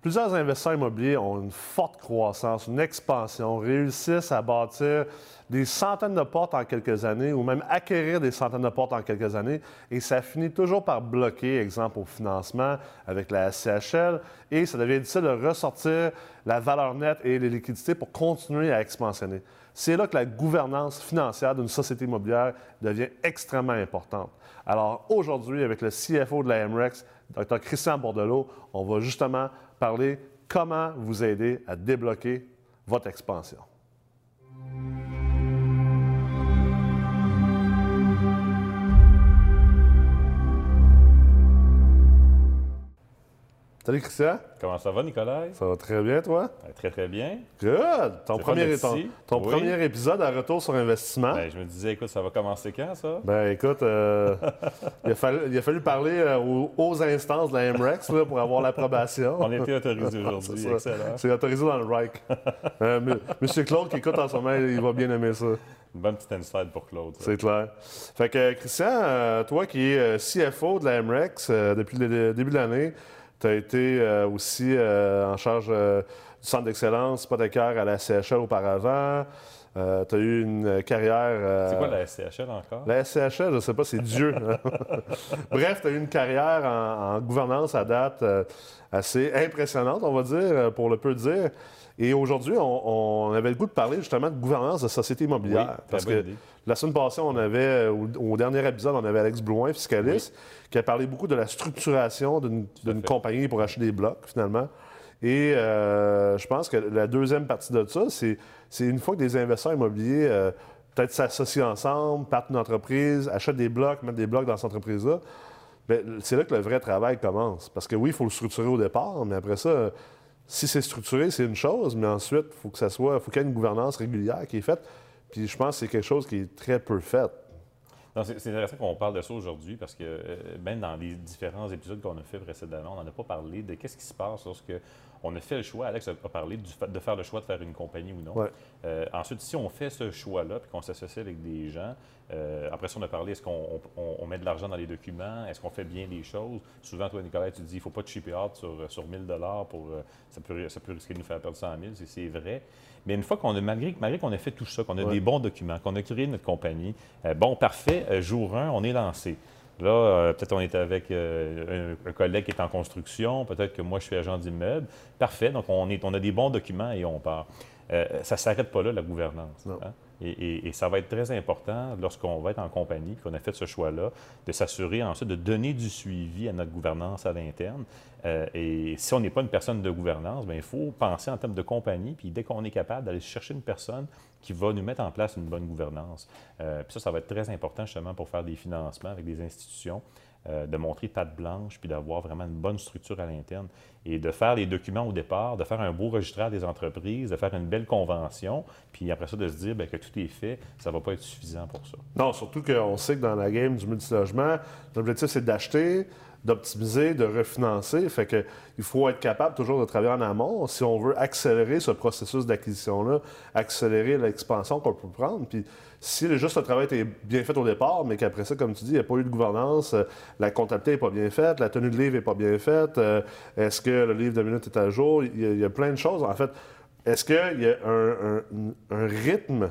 Plusieurs investisseurs immobiliers ont une forte croissance, une expansion, réussissent à bâtir des centaines de portes en quelques années ou même acquérir des centaines de portes en quelques années et ça finit toujours par bloquer, exemple au financement avec la SCHL et ça devient difficile de ressortir la valeur nette et les liquidités pour continuer à expansionner. C'est là que la gouvernance financière d'une société immobilière devient extrêmement importante. Alors aujourd'hui, avec le CFO de la MREX, Dr. Christian Bordelot, on va justement parler comment vous aider à débloquer votre expansion. Salut Christian. Comment ça va, Nicolas? Ça va très bien, toi? Très, très bien. Good! Ton, premier, ton, premier, épisode à retour sur investissement. Ben, je me disais, écoute, ça va commencer quand, ça? Ben, écoute, euh, il, a fallu, parler euh, aux, instances de la MREX pour avoir l'approbation. On été autorisé aujourd'hui. Excellent. C'est autorisé dans le RIC. Euh, Monsieur Claude qui écoute en ce moment, il va bien aimer ça. Une bonne petite inside pour Claude. C'est clair. Fait que, Christian, toi qui es CFO de la MREX depuis le début de l'année, tu as été euh, aussi euh, en charge euh, du centre d'excellence hypothécaire à la CHL auparavant. tu as eu une carrière. c'est quoi la SCHL encore? La SCHL, je ne sais pas, c'est Dieu. Bref, tu as eu une carrière en, gouvernance à date assez impressionnante, on va dire, pour le peu dire. Et aujourd'hui, on, avait le goût de parler justement de gouvernance de société immobilière. parce que la semaine passée, on avait, au, dernier épisode, on avait Alex Blouin, fiscaliste, qui a parlé beaucoup de la structuration d'une compagnie pour acheter des blocs, finalement. Et euh, je pense que la deuxième partie de ça, c'est une fois que des investisseurs immobiliers euh, peut-être s'associent ensemble, partent une entreprise, achètent des blocs, mettent des blocs dans cette entreprise-là, ben, c'est là que le vrai travail commence. Parce que oui, il faut le structurer au départ, mais après ça, si c'est structuré, c'est une chose, mais ensuite, il faut que ça soit, faut qu'il y ait une gouvernance régulière qui est faite. Puis je pense que c'est quelque chose qui est très peu fait. C'est intéressant qu'on parle de ça aujourd'hui parce que euh, même dans les différents épisodes qu'on a fait précédemment, on n'en a pas parlé de qu'est-ce qui se passe lorsque on a fait le choix, Alex a parlé du fait de faire le choix de faire une compagnie ou non. Euh, ensuite, si on fait ce choix-là puis qu'on s'associe avec des gens, euh, après ça, on a parlé, est-ce qu'on met de l'argent dans les documents? Est-ce qu'on fait bien les choses? Souvent, toi, Nicolas, tu dis, il ne faut pas de chipper out sur, sur 1000 pour... ça, peut, ça peut risquer de nous faire perdre 100 000, c'est vrai. Mais une fois qu'on a, malgré, malgré qu'on ait fait tout ça, qu'on a des bons documents, qu'on a créé notre compagnie, euh, bon, parfait, euh, jour 1, on est lancé. Là, euh, peut-être on est avec un, collègue qui est en construction, peut-être que moi je suis agent d'immeuble. Parfait, donc on, est, on a des bons documents et on part. ça ne s'arrête pas là, la gouvernance. Hein. Et, ça va être très important lorsqu'on va être en compagnie, qu'on a fait ce choix-là, de s'assurer ensuite de donner du suivi à notre gouvernance à l'interne. Euh, et si on n'est pas une personne de gouvernance, bien, il faut penser en termes de compagnie, puis dès qu'on est capable d'aller chercher une personne qui va nous mettre en place une bonne gouvernance. Euh, puis ça, ça va être très important justement pour faire des financements avec des institutions. Euh, de montrer patte blanche, puis d'avoir vraiment une bonne structure à l'interne. Et de faire les documents au départ, de faire un beau registraire des entreprises, de faire une belle convention, puis après ça, de se dire bien, que tout est fait, ça ne va pas être suffisant pour ça. Non, surtout qu'on sait que dans la game du multilogement, l'objectif, c'est d'acheter, d'optimiser, de refinancer. Fait que il faut être capable toujours de travailler en amont si on veut accélérer ce processus d'acquisition-là, accélérer l'expansion qu'on peut prendre. Puis si juste le travail est bien fait au départ, mais qu'après ça, comme tu dis, il n'y a pas eu de gouvernance, euh, la comptabilité n'est pas bien faite, la tenue de livre n'est pas bien faite, euh, est-ce que le livre de minutes est à jour? Il y, a, plein de choses. En fait, est-ce qu'il y a un, rythme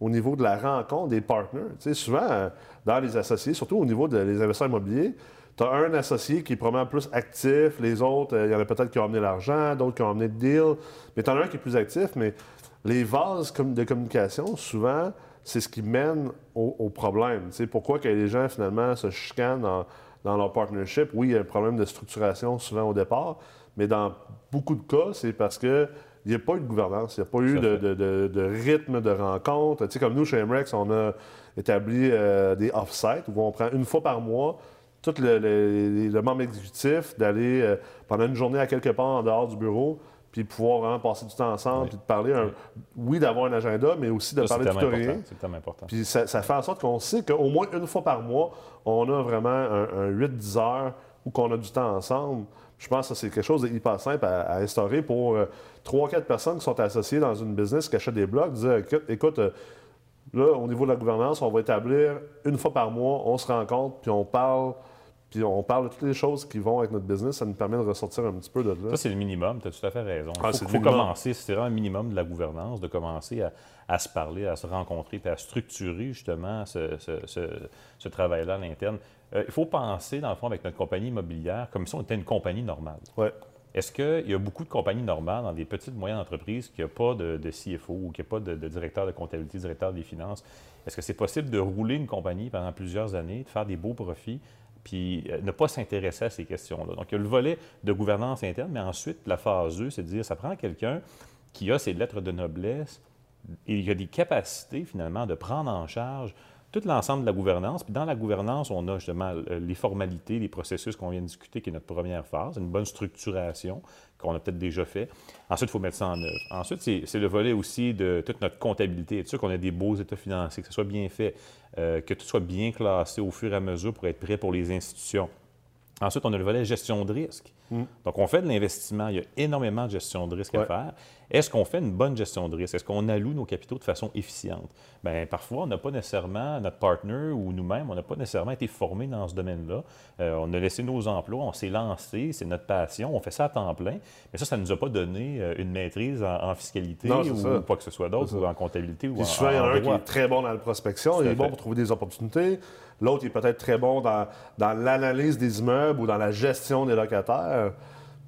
au niveau de la rencontre des partners? Tu sais, souvent, euh, dans les associés, surtout au niveau des investisseurs immobiliers, tu as un associé qui est probablement plus actif, les autres, il y en a peut-être qui ont amené l'argent, d'autres qui ont amené le deal, mais tu en as un qui est plus actif, mais les vases de communication, souvent, c'est ce qui mène au, problème. Tu pourquoi que les gens, finalement, se chicanent dans, leur partnership? Oui, il y a un problème de structuration souvent au départ, mais dans beaucoup de cas, c'est parce que il n'y a pas eu de gouvernance, il n'y a pas eu de, rythme de rencontre. Tu sais, comme nous, chez MREX, on a établi euh, des off-sites où on prend une fois par mois tout le, membre exécutif d'aller euh, pendant une journée à quelque part en dehors du bureau, puis pouvoir vraiment passer du temps ensemble, puis de parler, oui, d'avoir un agenda, mais aussi de parler de tout rien. C'est important. Puis ça, fait en sorte qu'on sait qu'au moins une fois par mois, on a vraiment un, 8-10 heures où qu'on a du temps ensemble. Je pense que c'est quelque chose d'hyper simple à, instaurer pour euh, trois, 4 personnes qui sont associées dans une business qui achètent des blocs, dire écoute, euh, là, au niveau de la gouvernance, on va établir une fois par mois, on se rencontre, puis on parle Puis on parle de toutes les choses qui vont avec notre business, ça nous permet de ressortir un petit peu de là. Ça, c'est le minimum, tu as tout à fait raison. Il Ah, faut, le commencer, c'est vraiment un minimum de la gouvernance, de commencer à, à se parler, à se rencontrer, puis à structurer justement ce, ce- ce- ce travail-là à l'interne. Euh, il faut penser, dans le fond, avec notre compagnie immobilière, comme si on était une compagnie normale. Ouais. Est-ce qu'il y a beaucoup de compagnies normales dans des petites, moyennes entreprises qui n'ont pas de, de CFO ou qui n'ont pas de, de directeur de comptabilité, directeur des finances? Est-ce que c'est possible de rouler une compagnie pendant plusieurs années, de faire des beaux profits, puis euh, ne pas s'intéresser à ces questions-là? Donc, il y a le volet de gouvernance interne, mais ensuite, la phase 2, c'est de dire, ça prend quelqu'un qui a ses lettres de noblesse et il a des capacités, finalement, de prendre en charge tout l'ensemble de la gouvernance. Dans la gouvernance, on a justement euh, les formalités, les processus qu'on vient de discuter, qui est notre première phase, une bonne structuration qu'on a peut-être déjà fait. Ensuite, il faut mettre ça en œuvre. Ensuite, c'est c'est le volet aussi de toute notre comptabilité. Être sûr qu'on a des beaux états financiers, que ce soit bien fait, euh, que tout soit bien classé au fur et à mesure pour être prêt pour les institutions. Ensuite, on a le volet gestion de risque. Donc, on fait de l'investissement. Il y a énormément de gestion de risque à faire. Est-ce qu'on fait une bonne gestion de risque? Est-ce qu'on alloue nos capitaux de façon efficiente? Bien, parfois, on n'a pas nécessairement, notre partner ou nous-mêmes, on n'a pas nécessairement été formés dans ce domaine-là. Euh, on a laissé nos emplois, on s'est lancé, c'est notre passion, on fait ça à temps plein. Mais ça, ça ne nous a pas donné euh, une maîtrise en, en fiscalité Non, ou ça. quoi que ce soit d'autre, ou en comptabilité ou en, souvent, il y en a un qui est très bon dans la prospection, il est bon pour trouver des opportunités. L'autre, il est peut-être très bon dans, dans l'analyse des immeubles ou dans la gestion des locataires.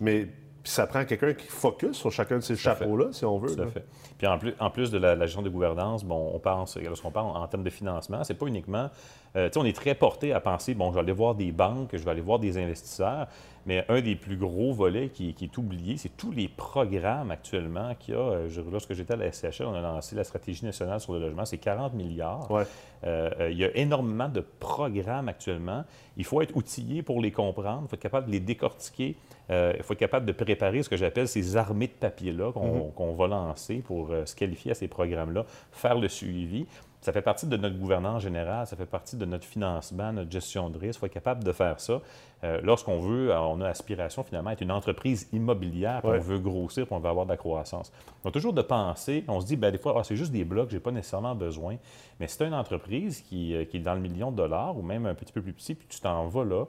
Mais ça prend quelqu'un qui focus sur chacun de ces chapeaux-là, si on veut. Tout à fait. Puis en plus, en plus de la, la gestion de gouvernance, bon, on pense, lorsqu'on parle en, termes de financement, c'est pas uniquement. euh, tu sais, on est très porté à penser, bon, je vais aller voir des banques, je vais aller voir des investisseurs, mais un des plus gros volets qui, qui est oublié, c'est tous les programmes actuellement qu'il y a. Euh, je- lorsque j'étais à la SCHL, on a lancé la stratégie nationale sur le logement, c'est 40 milliards. Ouais. Euh, euh, il y a énormément de programmes actuellement. Il faut être outillé pour les comprendre. Il faut être capable de les décortiquer. Il faut être capable de préparer ce que j'appelle ces armées de papier-là qu'on qu'on va lancer pour euh, se qualifier à ces programmes-là, faire le suivi. Ça fait partie de notre gouvernance générale, ça fait partie de notre financement, notre gestion de risque. Il faut être capable de faire ça. Euh, Lorsqu'on veut, euh, on a aspiration finalement à être une entreprise immobilière, puis Ouais. on veut grossir, puis on veut avoir de la croissance. Donc, toujours de penser, on se dit, ben, des fois, Ah, c'est juste des blocs, je n'ai pas nécessairement besoin. Mais si tu as une entreprise qui, qui est dans le million de dollars ou même un petit peu plus petit, puis tu t'en vas là,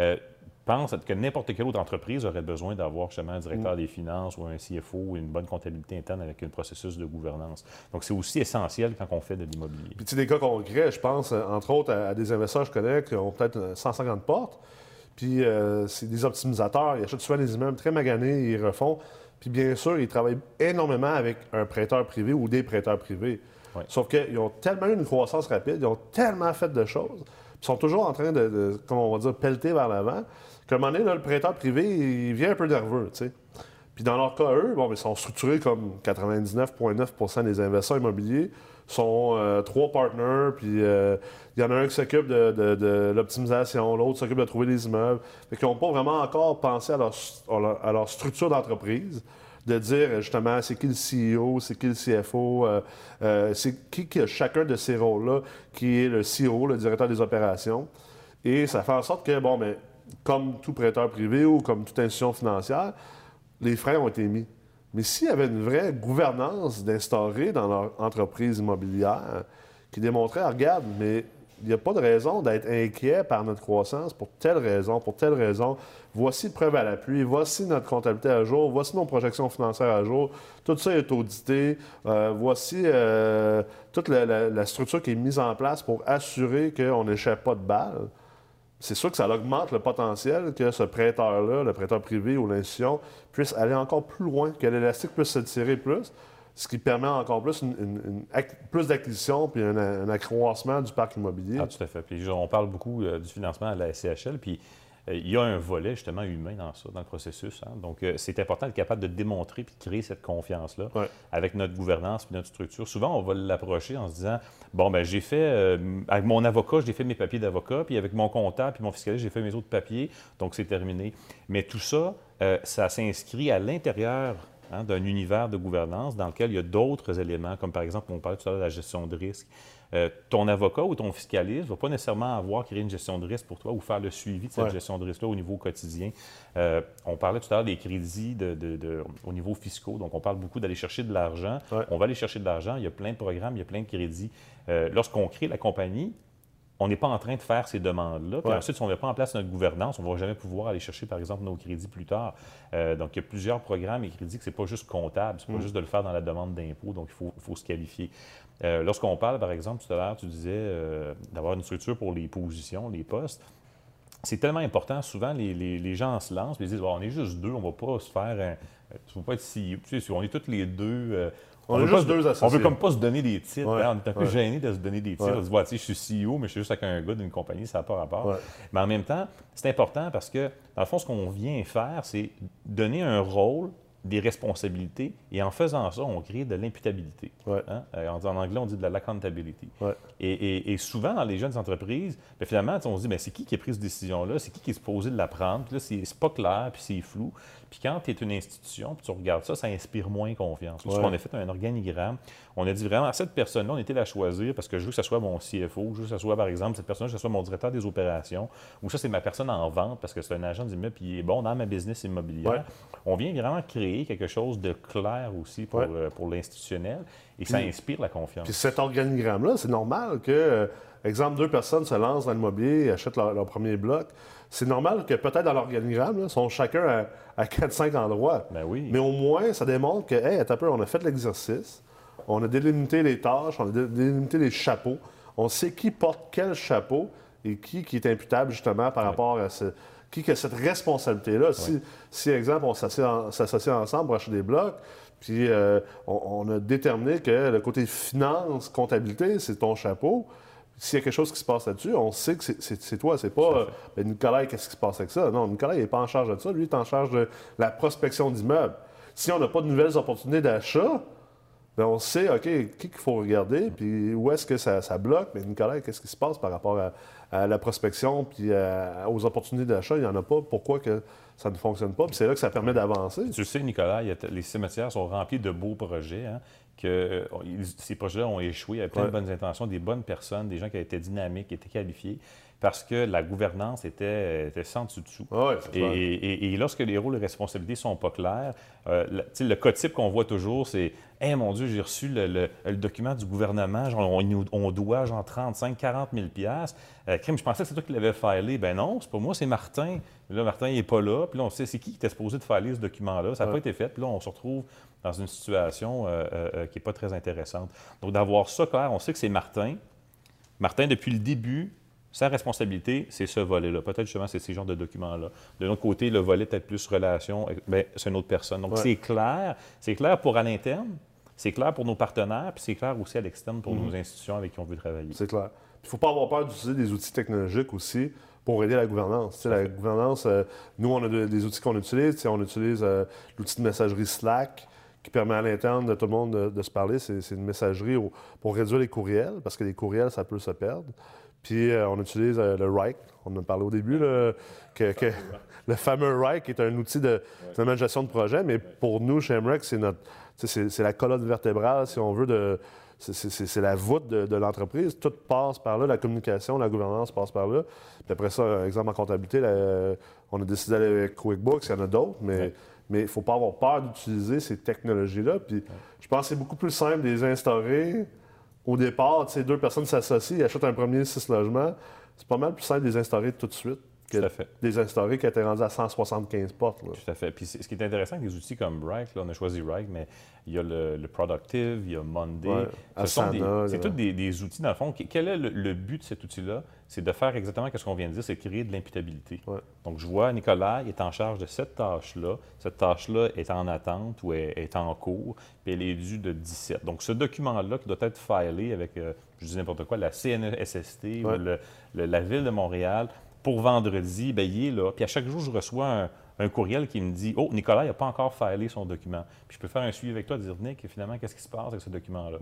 euh, pense que n'importe quelle autre entreprise aurait besoin d'avoir justement un directeur des finances ou un CFO ou une bonne comptabilité interne avec un processus de gouvernance. Donc, c'est aussi essentiel quand on fait de l'immobilier. Puis, tu sais, des cas concrets, je pense, euh, entre autres, à, à des investisseurs que je connais qui ont peut-être euh, 150 portes. Puis, euh, c'est des optimisateurs. Ils achètent souvent des immeubles très maganés, ils refont. Puis, bien sûr, ils travaillent énormément avec un prêteur privé ou des prêteurs privés. Sauf qu'ils ont tellement eu une croissance rapide, ils ont tellement fait de choses, sont toujours en train de, comment on va dire, pelleter vers l'avant, un moment donné, là, le prêteur privé, il vient un peu nerveux, tu sais. Puis dans leur cas, eux, bon, ben, ils sont structurés comme 99,9% des investisseurs immobiliers sont euh, trois partners, puis euh, il y en a un qui s'occupe de, l'optimisation, l'autre s'occupe de trouver des immeubles. Fait qu'ils n'ont pas vraiment encore pensé à leur structure d'entreprise, de dire euh, justement c'est qui le CEO, c'est qui le CFO, euh, euh, c'est qui qui a chacun de ces rôles-là, qui est le CEO, le directeur des opérations. Et ça fait en sorte que, bon, mais comme tout prêteur privé ou comme toute institution financière, les freins ont été mis. Mais s'il y avait une vraie gouvernance d'instaurer dans leur entreprise immobilière qui démontrait, Ah, regarde, mais il n'y a pas de raison d'être inquiet par notre croissance pour telle raison, pour telle raison. Voici preuve à l'appui, voici notre comptabilité à jour, voici nos projections financières à jour. Tout ça est audité. Euh, voici euh, toute la, la- la structure qui est mise en place pour assurer qu'on n'échappe pas de balles c'est sûr que ça augmente le potentiel que ce prêteur-là, le prêteur privé ou l'institution, puisse aller encore plus loin, que l'élastique puisse se tirer plus, ce qui permet encore plus, une- une- une ac- plus d'acquisition puis un, un accroissement du parc immobilier. Ah, tout à fait. Puis on parle beaucoup euh, du financement à la SCHL, puis euh, il y a un volet justement humain dans ça, dans le processus. hein. Donc, euh, c'est important d'être capable de démontrer puis de créer cette confiance-là Ouais. avec notre gouvernance puis notre structure. Souvent, on va l'approcher en se disant Bon, ben j'ai fait, avec mon avocat, j'ai fait mes papiers d'avocat, puis avec mon comptable puis mon fiscaliste, j'ai fait mes autres papiers, donc c'est terminé. Mais tout ça, ça s'inscrit à l'intérieur hein, d'un univers de gouvernance dans lequel il y a d'autres éléments, comme par exemple, on parlait tout à l'heure de la gestion de risque. Euh, ton avocat ou ton fiscaliste ne va pas nécessairement avoir créé une gestion de risque pour toi ou faire le suivi de cette Ouais. gestion de risque-là au niveau quotidien. Euh, on parlait tout à l'heure des crédits de, de- de- au niveau fiscaux, donc on parle beaucoup d'aller chercher de l'argent. Ouais. On va aller chercher de l'argent, il y a plein de programmes, il y a plein de crédits. Euh, Lorsqu'on crée la compagnie, on n'est pas en train de faire ces demandes-là. Puis Ouais. ensuite, si on ne met pas en place notre gouvernance, on ne va jamais pouvoir aller chercher, par exemple, nos crédits plus tard. Euh, donc, il y a plusieurs programmes et crédits que ce n'est pas juste comptable, c'est pas juste de le faire dans la demande d'impôt, donc il faut, se qualifier. Euh, Lorsqu'on parle, par exemple, tout à l'heure, tu disais euh, d'avoir une structure pour les positions, les postes. C'est tellement important. Souvent, les, les- les gens se lancent et ils disent on est juste deux, on ne va pas se faire un. Tu ne pas être CEO. Tu sais, si on est tous les deux. On est pas juste deux On associés. veut comme pas se donner des titres. Ouais, hein. On est un peu ouais. gêné de se donner des titres. Ouais. On se dit, Ouais, je suis CEO, mais je suis juste avec un gars d'une compagnie, ça n'a pas rapport. Mais en même temps, c'est important parce que, dans le fond, ce qu'on vient faire, c'est donner un rôle, des responsabilités, et en faisant ça, on crée de l'imputabilité. Ouais. Hein? Euh, En, en anglais, on dit de la l'accountability. Ouais. Et, et- et souvent, dans les jeunes entreprises, ben, finalement, on se dit, c'est qui qui a pris cette décision-là? C'est qui qui est supposé de la prendre? Puis là, c'est pas clair, puis c'est flou. Puis quand tu es une institution, puis tu regardes ça, ça inspire moins confiance. Ouais. On a fait un organigramme. On a dit vraiment, cette personne-là, on était la choisir parce que je veux que ce soit mon CFO, je veux que ce soit, par exemple, cette personne, que ce soit mon directeur des opérations, ou ça, c'est ma personne en vente parce que c'est un agent d'immeuble, puis il est bon dans ma business immobilière. Ouais. On vient vraiment créer quelque chose de clair aussi pour, Ouais. euh, pour l'institutionnel et ça inspire la confiance. Puis cet organigramme-là, c'est normal que, euh, exemple, deux personnes se lancent dans l'immobilier, achètent leur, leur premier bloc. C'est normal que peut-être dans l'organigramme, ils sont chacun à, à 4-5 endroits. Ben oui. Mais au moins, ça démontre que, hey, un peu, on a fait l'exercice, on a délimité les tâches, on a dé- délimité les chapeaux, on sait qui porte quel chapeau et qui, qui est imputable justement par rapport à ce. Qui a cette responsabilité-là. Si, si, exemple, on en- s'associe ensemble pour acheter des blocs, puis euh, on, on a déterminé que le côté finance, comptabilité, c'est ton chapeau. S'il y a quelque chose qui se passe là-dessus, on sait que c'est toi. C'est pas euh, ben, Nicolas, qu'est-ce qui se passe avec ça? Non, Nicolas, il n'est pas en charge de ça. Lui, il est en charge de la prospection d'immeubles. Si on n'a pas de nouvelles opportunités d'achat, ben, on sait, OK, qui qu'il faut regarder, puis où est-ce que ça, ça bloque? Mais Nicolas, qu'est-ce qui se passe par rapport à, à la prospection, puis à- aux opportunités d'achat? Il n'y en a pas. Pourquoi que ça ne fonctionne pas? Puis c'est là que ça permet d'avancer. Tu sais, Nicolas, il y a t- les cimetières sont remplis de beaux projets. hein, que euh, ils- ces projets-là ont échoué avec plein de bonnes intentions, des bonnes personnes, des gens qui étaient dynamiques, qui étaient qualifiés, parce que la gouvernance était, était sans dessus-dessous. Ah ouais, Et, clair. et- et lorsque les rôles et responsabilités sont pas clairs, euh, sais, le cas type qu'on voit toujours, c'est Hey, mon Dieu, j'ai reçu le, le- le document du gouvernement, genre, on, doit genre 35, 40 000 piastres. Euh, Crime, je pensais que c'est toi qui l'avais filé. Ben non, c'est pas moi, c'est Martin. Là, Martin, il n'est pas là. Puis là, on sait c'est qui qui était supposé de filer ce document-là. Ça n'a Ouais. pas été fait. Puis là, on se retrouve dans une situation euh, euh, euh, qui n'est pas très intéressante. Donc, d'avoir ça clair, on sait que c'est Martin. Martin, depuis le début, sa responsabilité, c'est ce volet-là. Peut-être justement, c'est ces genres de documents-là. De l'autre côté, le volet peut-être plus relation, euh, ben, c'est une autre personne. Donc, Ouais. c'est clair. C'est clair pour à l'interne, c'est clair pour nos partenaires, puis c'est clair aussi à l'externe pour Mhm. nos institutions avec qui on veut travailler. C'est clair. Il ne faut pas avoir peur d'utiliser des outils technologiques aussi pour aider la gouvernance. La gouvernance, euh, nous, on a de- des outils qu'on utilise. On utilise euh, l'outil de messagerie Slack qui permet à l'interne de tout le monde de, de se parler. C'est c'est une messagerie au- pour réduire les courriels, parce que les courriels, ça peut se perdre. Puis euh, on utilise euh, le Write. On en a parlé au début, là, que, que- le fameux qui est un outil de, gestion de projet. Mais pour nous, chez MREC, c'est notre, c'est la colonne vertébrale, si on veut, de, c'est- la voûte de, de l'entreprise. Tout passe par là. La communication, la gouvernance passe par là. Puis après ça, exemple en comptabilité, la- on a décidé d'aller avec QuickBooks. Il y en a d'autres, mais Ouais. mais il ne faut pas avoir peur d'utiliser ces technologies-là. Puis je pense que c'est beaucoup plus simple de les instaurer au départ. Sais, deux personnes s'associent, achètent un premier six logements. C'est pas mal plus simple de les instaurer tout de suite que Tout à fait. de les instaurer qui étaient rendus à 175 portes. là. Tout à fait. Puis ce qui est intéressant avec des outils comme Bright, là, on a choisi Bright, mais il y a le, le Productive, il y a Monday. Ouais, Ce sont Asana, des-. C'est tous des, des outils, dans le fond. Quel est le, le but de cet outil-là? C'est de faire exactement ce qu'on vient de dire, c'est de créer de l'imputabilité. Ouais. Donc, je vois Nicolas il est en charge de cette tâche-là. Cette tâche-là est en attente ou est, est en cours, puis elle est due de 17. Donc, ce document-là qui doit être filé avec, euh, je dis n'importe quoi, la CNESST Ouais. ou le- le- la Ville de Montréal, pour vendredi, bien, il est là. Puis à chaque jour, je reçois un, courriel qui me dit Oh, Nicolas, il n'a pas encore filé son document. Puis je peux faire un suivi avec toi, dire Nick, finalement, qu'est-ce qui se passe avec ce document-là?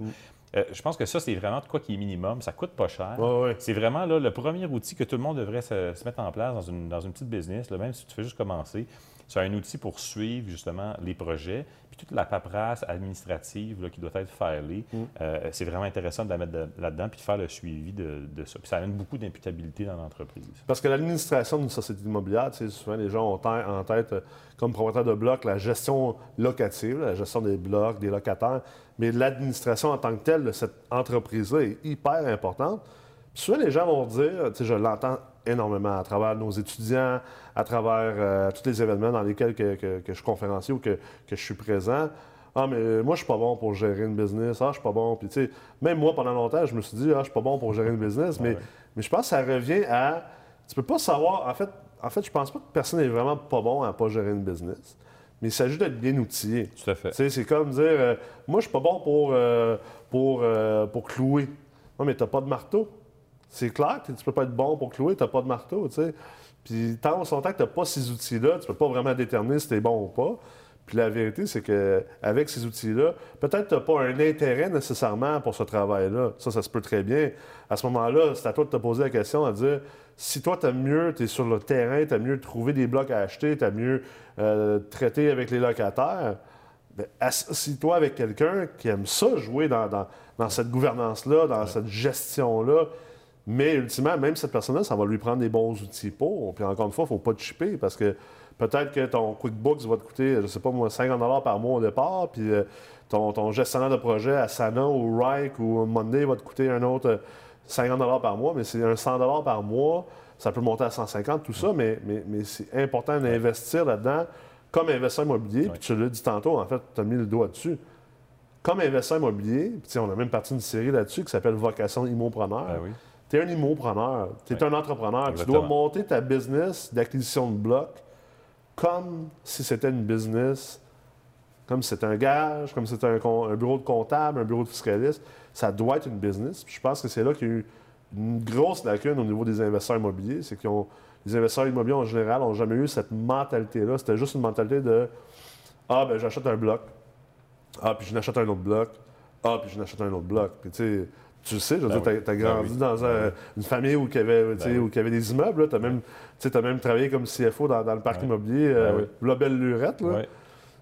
Euh, Je pense que ça, c'est vraiment de quoi qui est minimum. Ça coûte pas cher. Ouais, ouais. C'est vraiment là, le premier outil que tout le monde devrait se, se mettre en place dans une, dans une petite business, là, même si tu fais juste commencer. C'est un outil pour suivre justement les projets, puis toute la paperasse administrative là, qui doit être filée. Euh, c'est vraiment intéressant de la mettre de- là-dedans puis de faire le suivi de, de ça. Puis ça amène beaucoup d'imputabilité dans l'entreprise. Parce que l'administration d'une société immobilière, tu sais, souvent les gens ont en tête, euh, comme propriétaire de bloc, la gestion locative, la gestion des blocs, des locataires. Mais l'administration en tant que telle de cette entreprise-là est hyper importante souvent, les gens vont dire, tu sais, je l'entends énormément à travers nos étudiants, à travers euh, tous les événements dans lesquels que, que- que je suis conférencier ou que, que je suis présent. Ah, mais moi, je suis pas bon pour gérer une business. Ah, je suis pas bon. Puis, tu sais, même moi, pendant longtemps, je me suis dit, ah, je suis pas bon pour gérer une business. mais, ouais. mais je pense que ça revient à. Tu peux pas savoir. En fait, en fait je pense pas que personne n'est vraiment pas bon à pas gérer une business. Mais il s'agit d'être bien outillé. Tout à fait. C'est comme dire, euh, moi, je suis pas bon pour, euh, pour, euh, pour clouer. Non, mais t'as pas de marteau. C'est clair que tu peux pas être bon pour clouer, t'as pas de marteau, tu sais. Puis tant son temps que t'as pas ces outils-là, tu peux pas vraiment déterminer si t'es bon ou pas. Puis la vérité, c'est que avec ces outils-là, peut-être que tu pas un intérêt nécessairement pour ce travail-là. Ça, ça se peut très bien. À ce moment-là, c'est à toi de te poser la question à dire si toi, tu aimes mieux, tu es sur le terrain, tu aimes mieux trouver des blocs à acheter, tu aimes mieux euh, traiter avec les locataires, ben, associe-toi avec quelqu'un qui aime ça, jouer dans, dans- dans cette gouvernance-là, dans cette gestion-là. Mais ultimement, même cette personne-là, ça va lui prendre des bons outils pour. Puis encore une fois, il ne faut pas te chipper parce que peut-être que ton QuickBooks va te coûter, je ne sais pas moi, 50 par mois au départ, puis euh, ton, ton gestionnaire de projet à Sana ou Rike ou Monday va te coûter un autre euh, 50 par mois, mais c'est un 100 par mois. Ça peut monter à 150, tout ça, mais, mais, mais c'est important d'investir là-dedans comme investisseur immobilier. Puis tu l'as dit tantôt, en fait, tu as mis le doigt dessus. Comme investisseur immobilier, puis tu sais, on a même parti d'une série là-dessus qui s'appelle Vocation Immopreneur. Ben oui. Tu es un immopreneur, tu es Oui. un entrepreneur. Tu dois monter ta business d'acquisition de blocs comme si c'était une business, comme si c'était un gage, comme si c'était un, bureau de comptable, un bureau de fiscaliste. Ça doit être une business. Puis je pense que c'est là qu'il y a eu une grosse lacune au niveau des investisseurs immobiliers. C'est les investisseurs immobiliers en général n'ont jamais eu cette mentalité-là. C'était juste une mentalité de Ah, ben j'achète un bloc. Ah, puis je n'achète un autre bloc. Ah, puis je n'achète un autre bloc. Puis tu sais, tu le sais, je veux Ben dire, t'as- t'as Ben grandi dans un- Ben une famille où il y avait, tu sais, Ben oui. où il y avait des immeubles. Tu as même, tu sais, t'as même travaillé comme CFO dans, dans le parc immobilier, euh, oui. la belle lurette. Là.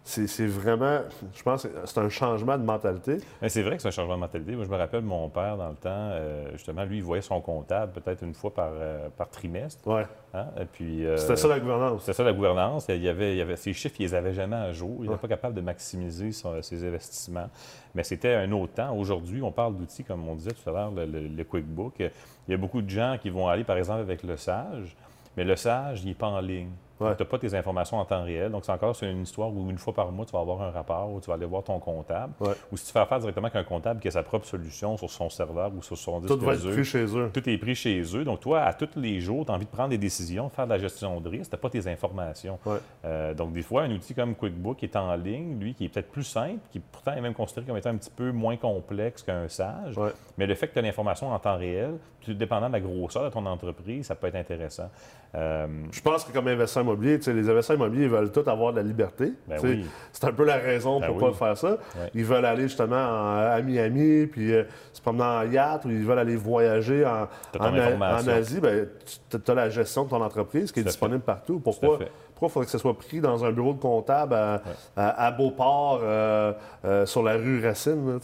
C'est vraiment, je pense, c'est un changement de mentalité. C'est vrai que c'est un changement de mentalité. Moi, je me rappelle mon père, dans le temps, euh, justement, lui, il voyait son comptable peut-être une fois par, euh, par trimestre. Ouais. hein, Et puis, euh, C'était ça la gouvernance. C'était ça la gouvernance. Il y avait, il y avait, ces chiffres, il les avait jamais à jour. Il n'était Ouais. pas capable de maximiser son- ses investissements. Mais c'était un autre temps. Aujourd'hui, on parle d'outils, comme on disait tout à l'heure, le, le- le QuickBook. Il y a beaucoup de gens qui vont aller, par exemple, avec le Sage. Mais le Sage, il n'est pas en ligne. Ouais. Tu n'as pas tes informations en temps réel. Donc, c'est encore une histoire où une fois par mois, tu vas avoir un rapport où tu vas aller voir ton comptable. Ouais. Ou si tu fais affaire directement avec un comptable qui a sa propre solution sur son serveur ou sur son disque Tout va être pris chez eux. tout est pris chez eux. Donc, toi, à tous les jours, tu as envie de prendre des décisions, faire de la gestion de risque, tu n'as pas tes informations. Ouais. Euh, donc, des fois, un outil comme QuickBook est en ligne, lui, qui est peut-être plus simple, qui pourtant est même considéré comme étant un petit peu moins complexe qu'un Sage. Mais le fait que tu as l'information en temps réel, tout dépendant de la grosseur de ton entreprise, ça peut être intéressant. Euh, Je pense que comme investisseur immobilier, les investisseurs immobiliers ils veulent tous avoir de la liberté. Ben oui. C'est un peu la raison Ben pour oui. pas faire ça. Ouais. Ils veulent aller justement en- à Miami, puis euh, se promener en yacht, ou ils veulent aller voyager en, en, en Asie. Ben, tu as la gestion de ton entreprise qui est disponible partout. Tout Pourquoi. Pourquoi il faudrait que ce soit pris dans un bureau de comptable à, à- à Beauport, euh, euh, sur la rue Racine?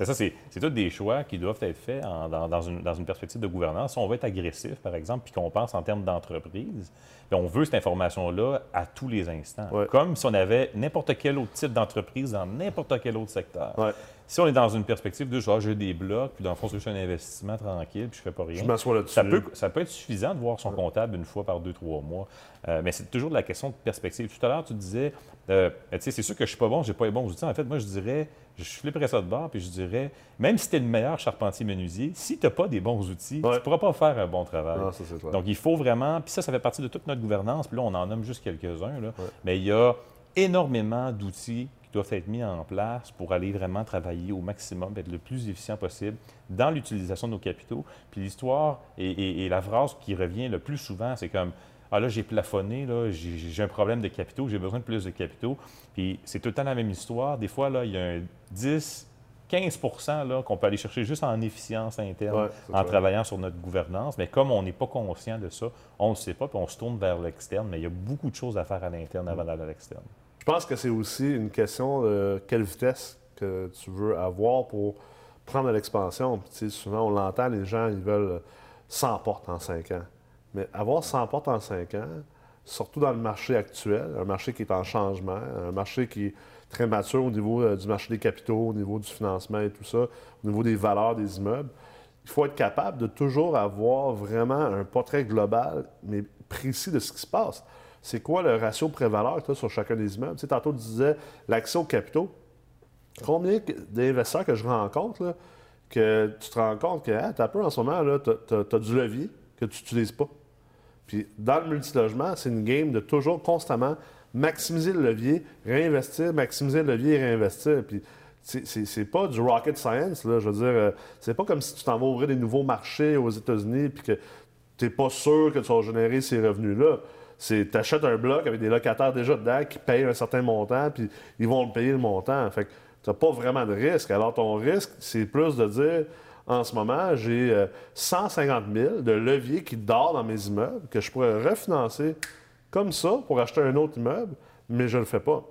là, ça, c'est tous des choix qui doivent être faits en- dans, dans une, dans une perspective de gouvernance. Si on veut être agressif, par exemple, puis qu'on pense en termes d'entreprise, bien, on veut cette information-là à tous les instants. Ouais. Comme si on avait n'importe quel autre type d'entreprise dans n'importe quel autre secteur. Ouais. Si on est dans une perspective de genre, j'ai des blocs, puis dans le fond, c'est juste un investissement tranquille, puis je fais pas rien. Je m'assois là-dessus. Ça peut, ça peut être suffisant de voir son comptable une fois par deux, trois mois. Euh, mais c'est toujours de la question de perspective. Tout à l'heure, tu disais, euh, tu sais, c'est sûr que je suis pas bon, j'ai pas les bons outils. En fait, moi, je dirais, je flipperais ça de bord, puis je dirais, même si tu es le meilleur charpentier menuisier, si tu n'as pas des bons outils, tu ne pourras pas faire un bon travail. Non, ça. Donc, il faut vraiment, puis ça, ça fait partie de toute notre gouvernance, puis là, on en nomme juste quelques-uns, là. mais il y a énormément d'outils qui doivent être mis en place pour aller vraiment travailler au maximum, être le plus efficient possible dans l'utilisation de nos capitaux. Puis l'histoire et, et- et la phrase qui revient le plus souvent, c'est comme Ah là, j'ai plafonné, là, j'ai un problème de capitaux, j'ai besoin de plus de capitaux. Puis c'est tout le temps la même histoire. Des fois, là, il y a un 10, 15 là, qu'on peut aller chercher juste en efficience interne Ouais, en travaillant sur notre gouvernance. Mais comme on n'est pas conscient de ça, on ne le sait pas, puis on se tourne vers l'externe. Mais il y a beaucoup de choses à faire à l'interne avant d'aller à l'externe. Je pense que c'est aussi une question de quelle vitesse que tu veux avoir pour prendre l'expansion. Souvent, on l'entend, les gens, ils veulent 100 portes en 5 ans. Mais avoir 100 portes en 5 ans, surtout dans le marché actuel, un marché qui est en changement, un marché qui est très mature au niveau euh, du marché des capitaux, au niveau du financement et tout ça, au niveau des valeurs des immeubles, il faut être capable de toujours avoir vraiment un portrait global, mais précis de ce qui se passe. C'est quoi le ratio pré-valeur sur chacun des immeubles? Tantôt, tu disais l'accès aux capitaux. Combien d'investisseurs que je rencontre, que tu te rends compte que hein, tu as peu en ce moment, tu as, du levier que tu n'utilises pas. Puis dans le multilogement, c'est une game de toujours constamment maximiser le levier, réinvestir, maximiser le levier et réinvestir. Puis c'est pas du rocket science. Je veux dire, euh, c'est pas comme si tu t'en ouvrir des nouveaux marchés aux États-Unis puis que tu n'es pas sûr que tu vas générer ces revenus-là. C'est tu achètes un bloc avec des locataires déjà dedans qui payent un certain montant, puis ils vont le payer le montant. Fait que tu n'as pas vraiment de risque. Alors, ton risque, c'est plus de dire en ce moment, j'ai 150 euh, 000 de levier qui dort dans mes immeubles que je pourrais refinancer comme ça pour acheter un autre immeuble, mais je ne le fais pas.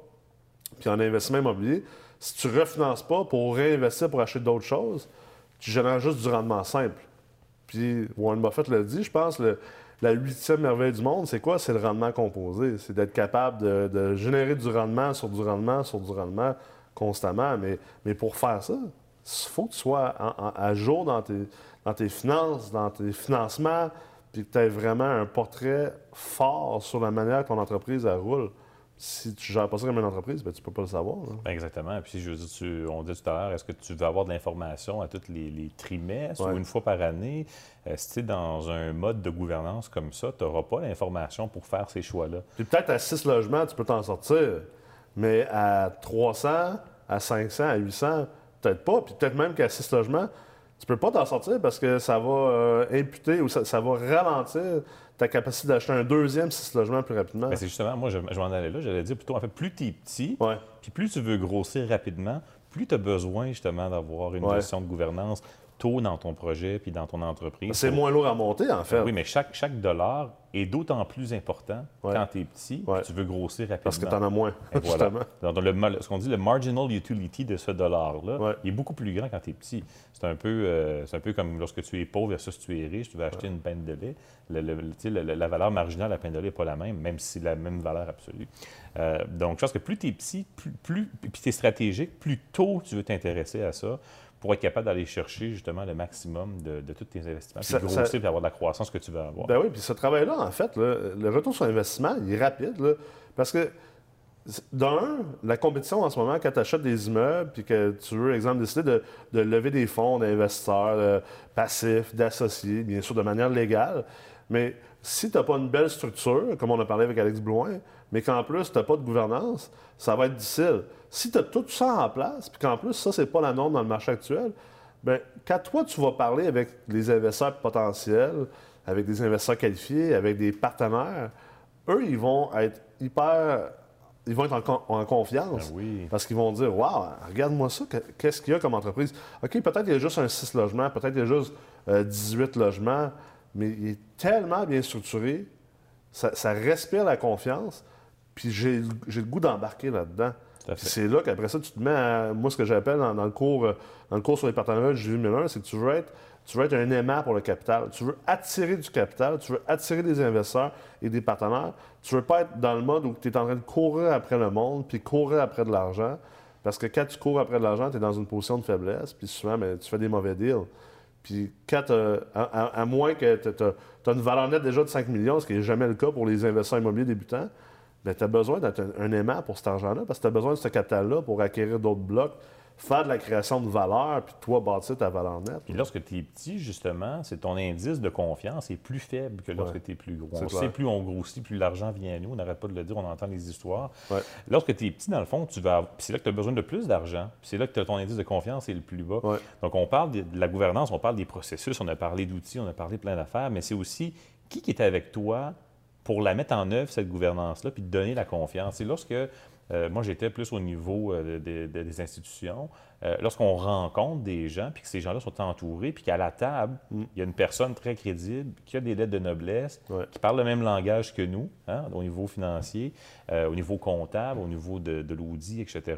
Puis en investissement immobilier, si tu ne refinances pas pour réinvestir pour acheter d'autres choses, tu génères juste du rendement simple. Puis Warren Buffett l'a dit, je pense, la huitième merveille du monde, c'est quoi? C'est le rendement composé. C'est d'être capable de, générer du rendement sur du rendement sur du rendement constamment. Mais, pour faire ça, il faut que tu sois à jour dans tes, finances, dans tes financements, puis que tu aies vraiment un portrait fort sur la manière que ton entreprise roule si tu ne gères pas ça comme une entreprise, ben, tu ne peux pas le savoir. Ben, exactement. Puis, je veux dire, on dit tout à l'heure, est-ce que tu veux avoir de l'information à tous les, trimestres ou une fois par année? Euh, si tu es dans un mode de gouvernance comme ça, tu n'auras pas l'information pour faire ces choix-là. Puis peut-être à 6 logements, tu peux t'en sortir, mais à 300, à 500, à 800, peut-être pas. Puis peut-être même qu'à 6 logements, tu peux pas t'en sortir parce que ça va euh, imputer ou ça va ralentir ta capacité d'acheter un deuxième six logements plus rapidement. c'est justement, moi, je, m'en allais là. J'allais dire plutôt, en fait, plus tu es petit, puis plus tu veux grossir rapidement, plus tu as besoin justement d'avoir une gestion de gouvernance tôt dans ton projet puis dans ton entreprise. C'est moins lourd à monter, en fait. Oui, mais chaque, chaque dollar est d'autant plus important quand tu es petit et tu veux grossir rapidement. Parce que tu en as moins, justement. le, ce qu'on dit, le marginal utility de ce dollar-là, il est beaucoup plus grand quand tu es petit. C'est un, peu, euh, un peu comme lorsque tu es pauvre versus tu es riche, tu veux acheter une peine de lait. la valeur marginale de la peine de lait n'est pas la même, même si c'est la même valeur absolue. Euh, donc, je pense que plus tu es petit, plus, plus puis tu es stratégique, plus tôt tu veux t'intéresser à ça pour être capable d'aller chercher justement le maximum de, tous tes investissements, puis grossir, puis avoir de la croissance que tu veux avoir. Ben oui, puis ce travail-là, en fait, le retour sur investissement, il est rapide, parce que d'un, la compétition en ce moment, quand tu achètes des immeubles, puis que tu veux, exemple, décider de, lever des fonds d'investisseurs euh, passifs, d'associés, bien sûr, de manière légale, mais si tu n'as pas une belle structure, comme on a parlé avec Alex Blouin, mais qu'en plus, tu n'as pas de gouvernance, ça va être difficile. Si tu as tout ça en place, puis qu'en plus, ça, c'est pas la norme dans le marché actuel, bien, quand toi, tu vas parler avec les investisseurs potentiels, avec des investisseurs qualifiés, avec des partenaires, eux, ils vont être hyper. Ils vont être en, confiance. Ben parce qu'ils vont dire Waouh, regarde-moi ça, qu'est-ce qu'il y a comme entreprise OK, peut-être qu'il y a juste un 6 logements, peut-être qu'il y a juste 18 euh, logements, mais il est tellement bien structuré, ça, ça respire la confiance. Puis j'ai le goût d'embarquer là-dedans. C'est là qu'après ça, tu te mets à. Moi, ce que j'appelle dans, le cours, euh, dans le cours sur les partenariats de Jules Miller, c'est que tu veux être. Tu veux être un aimant pour le capital. Tu veux attirer du capital, tu veux attirer des investisseurs et des partenaires. Tu veux pas être dans le mode où tu es en train de courir après le monde puis courir après de l'argent. Parce que quand tu cours après de l'argent, tu es dans une position de faiblesse, puis souvent, ben, tu fais des mauvais deals. Puis quand, à, moins que tu as, une valeur nette déjà de 5 millions, ce qui n'est jamais le cas pour les investisseurs immobiliers débutants, tu as besoin d'être un, aimant pour cet argent-là, parce que tu as besoin de ce capital-là pour acquérir d'autres blocs, faire de la création de valeur, puis toi, bâtir ta valeur nette. Puis lorsque tu es petit, justement, c'est ton indice de confiance est plus faible que lorsque tu es plus gros. On sait, plus on grossit, plus l'argent vient à nous. On n'arrête pas de le dire, on entend les histoires. Lorsque tu es petit, dans le fond, tu vas c'est là que tu as besoin de plus d'argent. C'est là que ton indice de confiance est le plus bas. Donc, on parle de, la gouvernance, on parle des processus, on a parlé d'outils, on a parlé plein d'affaires, mais c'est aussi qui qui est avec toi pour la mettre en œuvre, cette gouvernance-là, puis donner la confiance. Et lorsque, euh, moi j'étais plus au niveau euh, des institutions, euh, lorsqu'on rencontre des gens, puis que ces gens-là sont entourés, puis qu'à la table, mm. il y a une personne très crédible, qui a des lettres de noblesse, qui parle le même langage que nous, hein, au niveau financier, au niveau comptable, au niveau de, de l'audit, etc.,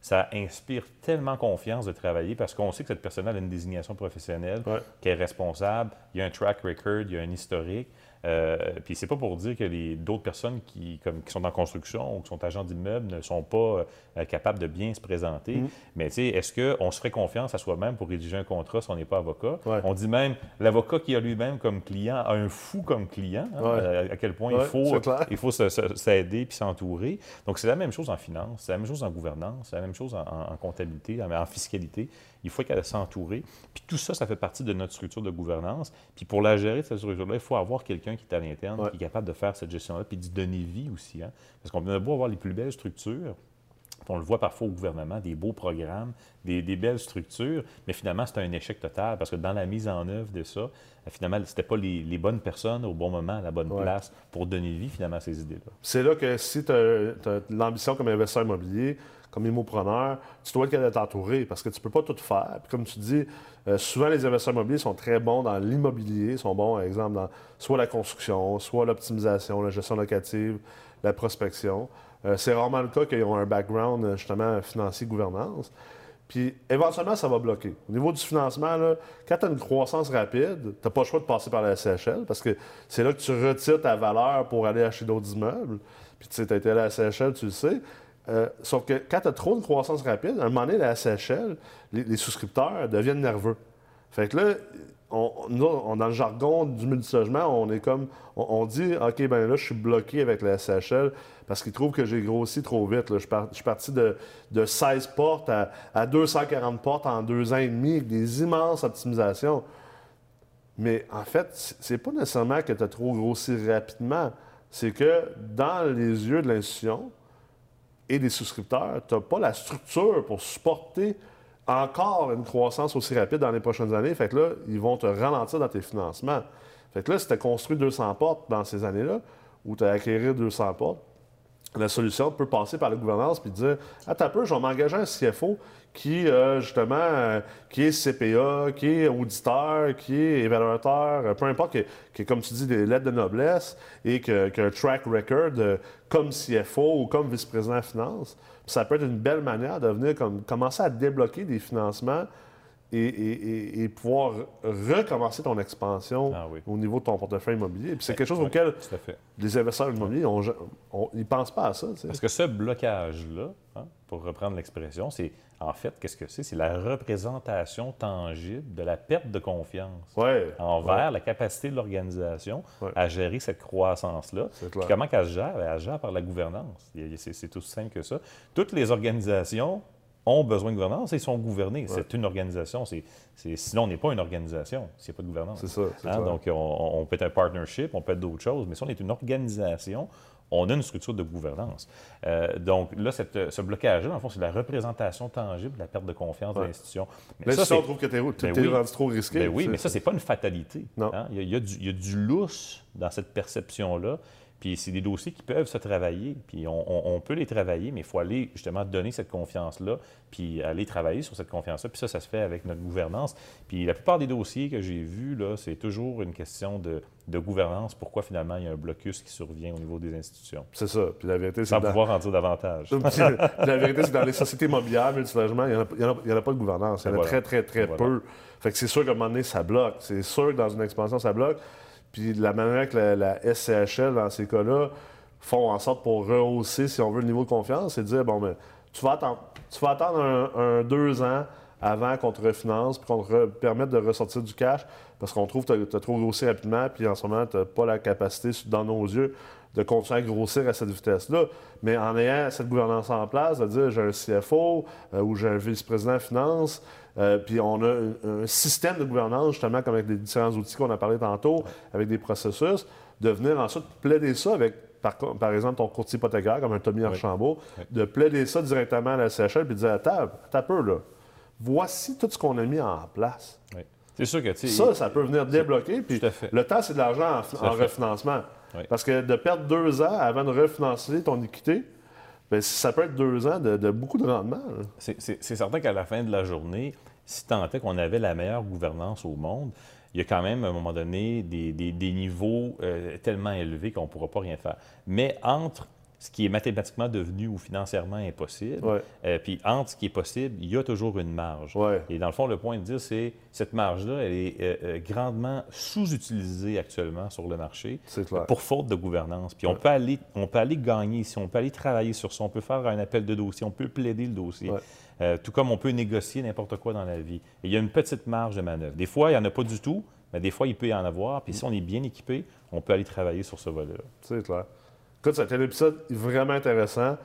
ça inspire tellement confiance de travailler parce qu'on sait que cette personne a une désignation professionnelle, qu'elle est responsable, il y a un track record, il y a un historique. Euh, puis c'est pas pour dire que les d'autres personnes qui, comme, qui sont en construction ou qui sont agents d'immeubles ne sont pas euh, capables de bien se présenter. Mm. Mais tu sais, est-ce qu'on se ferait confiance à soi-même pour rédiger un contrat si on n'est pas avocat? Ouais. On dit même, l'avocat qui a lui-même comme client a un fou comme client, hein, Ouais. à, à quel point Ouais, il faut, il faut s'aider puis s'entourer. Donc c'est la même chose en finance, c'est la même chose en gouvernance, c'est la même chose en, en- en comptabilité, en, en fiscalité. Il faut qu'elle s'entourer. Puis tout ça, ça fait partie de notre structure de gouvernance. Puis pour la gérer, cette structure-là, il faut avoir quelqu'un qui est à l'interne, Ouais. qui est capable de faire cette gestion-là, puis d'y donner vie aussi. hein. Parce qu'on a beau avoir les plus belles structures, on le voit parfois au gouvernement, des beaux programmes, des, des belles structures, mais finalement, c'est un échec total parce que dans la mise en œuvre de ça, euh, finalement, ce n'était pas les, les bonnes personnes au bon moment, à la bonne Ouais. place pour donner vie finalement à ces idées-là. C'est là que si tu as, l'ambition comme investisseur immobilier, comme immopreneur, tu dois être t'entourer parce que tu ne peux pas tout faire. Puis comme tu dis, euh, souvent les investisseurs immobiliers sont très bons dans l'immobilier, sont bons, par exemple, dans soit la construction, soit l'optimisation, la gestion locative, la prospection. Euh, c'est rarement le cas qu'ils ont un background euh, justement financier, gouvernance. Puis éventuellement, ça va bloquer. Au niveau du financement, quand tu as une croissance rapide, tu n'as pas le choix de passer par la SCHL parce que c'est là que tu retires ta valeur pour aller acheter d'autres immeubles. Puis tu sais, tu as été à la SCHL, tu le sais. Euh, sauf que quand tu as trop de croissance rapide, à un moment donné, la SCHL, les, les souscripteurs deviennent nerveux. Fait que là, dans le jargon du multilogement, on est comme, on, dit, OK, ben là, je suis bloqué avec la SCHL parce qu'ils trouvent que j'ai grossi trop vite. Je, suis parti de, de 16 portes à, à 240 portes en deux ans et demi, avec des immenses optimisations. Mais en fait, c'est pas nécessairement que tu as trop grossi rapidement. C'est que dans les yeux de l'institution et des souscripteurs, tu n'as pas la structure pour supporter encore une croissance aussi rapide dans les prochaines années. Fait que là, ils vont te ralentir dans tes financements. Fait que là, si tu as construit 200 portes dans ces années-là, ou tu as acquérir 200 portes, la solution peut passer par la gouvernance puis dire Attends un peu, je vais m'engager un CFO qui, euh, justement, euh, qui est CPA, qui est auditeur, qui est évaluateur, euh, peu importe, qui, qui comme tu dis, des lettres de noblesse et qui a un track record comme CFO ou comme vice-président de finance. Puis ça peut être une belle manière de venir comme, commencer à débloquer des financements et, et- et- et pouvoir recommencer ton expansion Ah oui. au niveau de ton portefeuille immobilier. Puis c'est quelque chose Oui, auquel les investisseurs immobiliers, on- on- ils ne pensent pas à ça. tu sais. Parce que ce blocage-là, hein, pour reprendre l'expression, c'est en fait, qu'est-ce que c'est? C'est la représentation tangible de la perte de confiance Ouais, envers ouais, la capacité de l'organisation Ouais. à gérer cette croissance-là. Puis comment qu'elle se gère? Elle se gère par la gouvernance. C'est aussi simple que ça. Toutes les organisations ont besoin de gouvernance et sont gouvernées. C'est une organisation. C'est c'est- sinon, on n'est pas une organisation s'il n'y a pas de gouvernance. C'est ça. Hein, donc, on, on peut être un partnership, on peut être d'autres choses, mais si on est une organisation, on a une structure de gouvernance. Euh, donc, là, cette- ce blocage-là, le fond, c'est la représentation tangible de la perte de confiance de Ouais. l'institution. Mais Mais ça, si on c'est- trouve que tu es, Ben oui. rendu trop risqué. ben oui, mais ça, c'est pas une fatalité. Non. hein? Il, y a, il y a du, il y a du lousse dans cette perception-là. Puis c'est des dossiers qui peuvent se travailler. Puis on, on- on peut les travailler, mais il faut aller justement donner cette confiance-là, puis aller travailler sur cette confiance-là. Puis ça, ça se fait avec notre gouvernance. Puis la plupart des dossiers que j'ai vus, là, c'est toujours une question de, de gouvernance. Pourquoi finalement il y a un blocus qui survient au niveau des institutions? C'est ça. Puis la vérité, c'est Sans dans- pouvoir en dire davantage. Puis la vérité, c'est que dans les sociétés immobilières, il n'y en, a- en en pas de gouvernance. Il y en a Voilà. très, très, très Voilà. peu. Fait que c'est sûr qu'à un moment donné, ça bloque. C'est sûr que dans une expansion, ça bloque. Puis la manière que la, SCHL, dans ces cas-là, font en sorte pour rehausser, si on veut, le niveau de confiance, c'est de dire, bon, ben, tu vas attendre, tu vas attendre un, deux ans avant qu'on te refinance, puis qu'on te permette de ressortir du cash, parce qu'on trouve que tu as, trop grossi rapidement, puis en ce moment, tu n'as pas la capacité, dans nos yeux, de continuer à grossir à cette vitesse-là. Mais en ayant cette gouvernance en place, de dire j'ai un CFO euh, ou j'ai un vice-président de finance, euh, puis on a un, un système de gouvernance, justement, comme avec les différents outils qu'on a parlé tantôt, avec des processus, de venir ensuite plaider ça avec, par, exemple, ton courtier hypothécaire, comme un Tommy Archambault, Oui. de plaider ça directement à la CHL, puis de dire un peu, là. Voici tout ce qu'on a mis en place. Oui. C'est sûr que, Ça, ça peut venir débloquer. Puis le temps, c'est de l'argent en, en refinancement. Oui. Parce que de perdre deux ans avant de refinancer ton équité, ben, ça peut être deux ans de, beaucoup de rendement. C'est- certain qu'à la fin de la journée, si tant est qu'on avait la meilleure gouvernance au monde, il y a quand même, à un moment donné, des, des- des niveaux euh, tellement élevés qu'on ne pourra pas rien faire. Mais entre ce qui est mathématiquement devenu ou financièrement impossible. Ouais. Euh, puis entre ce qui est possible, il y a toujours une marge. Ouais. Et dans le fond, le point de dire, c'est cette marge-là, elle est euh, euh, grandement sous-utilisée actuellement sur le marché clair. pour faute de gouvernance. Puis on, peut aller, on peut aller gagner ici, on peut aller travailler sur ça, on peut faire un appel de dossier, on peut plaider le dossier. Euh, tout comme on peut négocier n'importe quoi dans la vie. Et il y a une petite marge de manœuvre. Des fois, il n'y en a pas du tout, mais des fois, il peut y en avoir. Puis si on est bien équipé, on peut aller travailler sur ce volet-là. C'est clair. Écoute, c'était un épisode vraiment intéressant.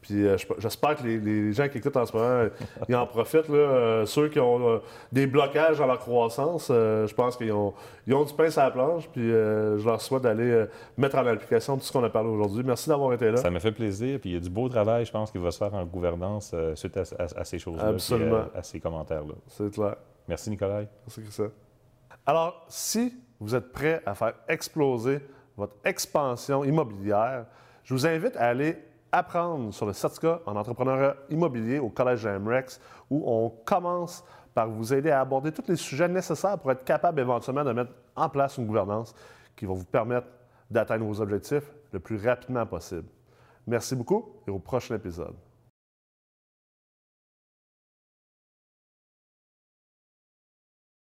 Puis euh, je- j'espère que les, les gens qui écoutent en ce moment, ils en profitent. Là, Euh, ceux qui ont euh, des blocages dans leur croissance, je pense qu'ils ont, ils ont du pain sur la planche. Puis je leur souhaite d'aller mettre en application tout ce qu'on a parlé aujourd'hui. Merci d'avoir été là. Ça me fait plaisir. Puis il y a du beau travail, je pense, qui va se faire en gouvernance suite à, à- à ces choses-là. Absolument. euh, à ces commentaires-là. C'est clair. Merci, Nicolas. C'est que ça. Alors, si vous êtes prêt à faire exploser votre expansion immobilière, je vous invite à aller apprendre sur le certificat en entrepreneuriat immobilier au Collège MREX où on commence par vous aider à aborder tous les sujets nécessaires pour être capable éventuellement de mettre en place une gouvernance qui va vous permettre d'atteindre vos objectifs le plus rapidement possible. Merci beaucoup et au prochain épisode.